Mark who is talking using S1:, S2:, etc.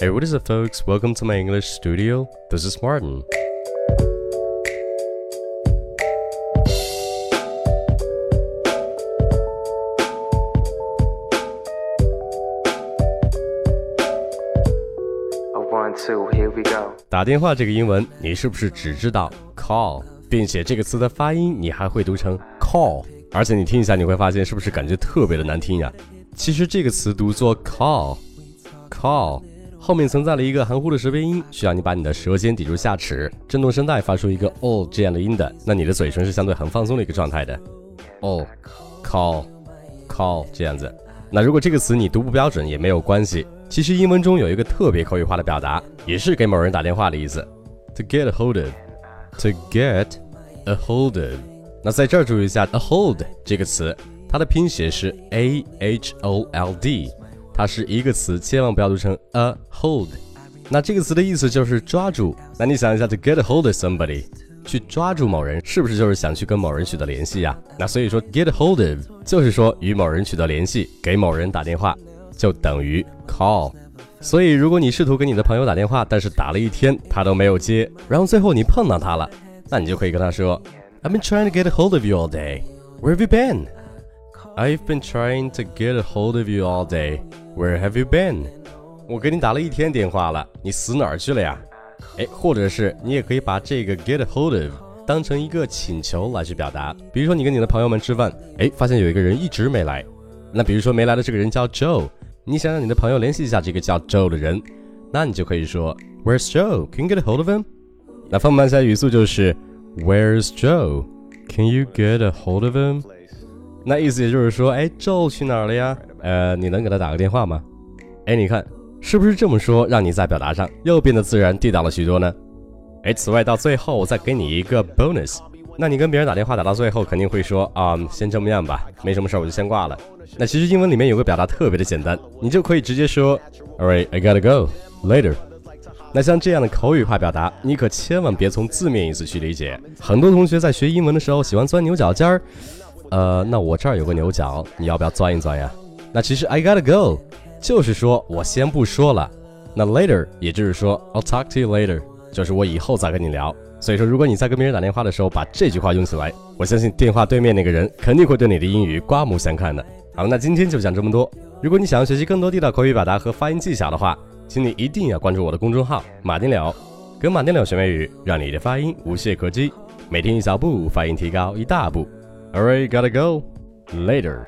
S1: Hey, what is it, folks? Welcome to my English studio. This is Martin. 打电话这个英文，你是不是只知道 call，并且这个词的发音你还会读成 call？而且你听一下，你会发现是不是感觉特别的难听呀？其实这个词读作 call，call 后面存在了一个含糊的舌边音，需要你把你的舌尖抵住下齿，振动声带发出一个哦这样的音的。那你的嘴唇是相对很放松的一个状态的。哦，call，call 这样子。那如果这个词你读不标准也没有关系。其实英文中有一个特别口语化的表达，也是给某人打电话的意思。To get a hold of，to get a hold of。那在这儿注意一下，a hold 这个词，它的拼写是 a h o l d，它是一个词，千万不要读成 a hold。那这个词的意思就是抓住。那你想一下，to get a hold of somebody，去抓住某人，是不是就是想去跟某人取得联系呀？那所以说，get a hold of 就是说与某人取得联系，给某人打电话。就等于 call，所以如果你试图给你的朋友打电话，但是打了一天他都没有接，然后最后你碰到他了，那你就可以跟他说，I've been trying to get a hold of you all day. Where have you been? I've been trying to get a hold of you all day. Where have you been? 我给你打了一天电话了，你死哪儿去了呀？哎，或者是你也可以把这个 get a hold of 当成一个请求来去表达，比如说你跟你的朋友们吃饭，哎，发现有一个人一直没来，那比如说没来的这个人叫 Joe。你想让你的朋友联系一下这个叫 Joe 的人，那你就可以说 Where's Joe? Can you get a hold of him? 那放慢一下语速就是 Where's Joe? Can you get a hold of him? 那意思也就是说，哎，Joe 去哪儿了呀？呃，你能给他打个电话吗？哎，你看是不是这么说，让你在表达上又变得自然地道了许多呢？哎，此外到最后我再给你一个 bonus。那你跟别人打电话打到最后肯定会说啊，先这么样吧，没什么事儿我就先挂了。那其实英文里面有个表达特别的简单，你就可以直接说，All right, I gotta go later。那像这样的口语化表达，你可千万别从字面意思去理解。很多同学在学英文的时候喜欢钻牛角尖儿，呃，那我这儿有个牛角，你要不要钻一钻呀？那其实 I gotta go 就是说我先不说了。那 later 也就是说 I'll talk to you later，就是我以后再跟你聊。所以说，如果你在跟别人打电话的时候把这句话用起来，我相信电话对面那个人肯定会对你的英语刮目相看的。好，那今天就讲这么多。如果你想要学习更多地道口语表达和发音技巧的话，请你一定要关注我的公众号“马丁柳”，跟马丁柳学美语，让你的发音无懈可击。每天一小步，发音提高一大步。Alright, gotta go. Later.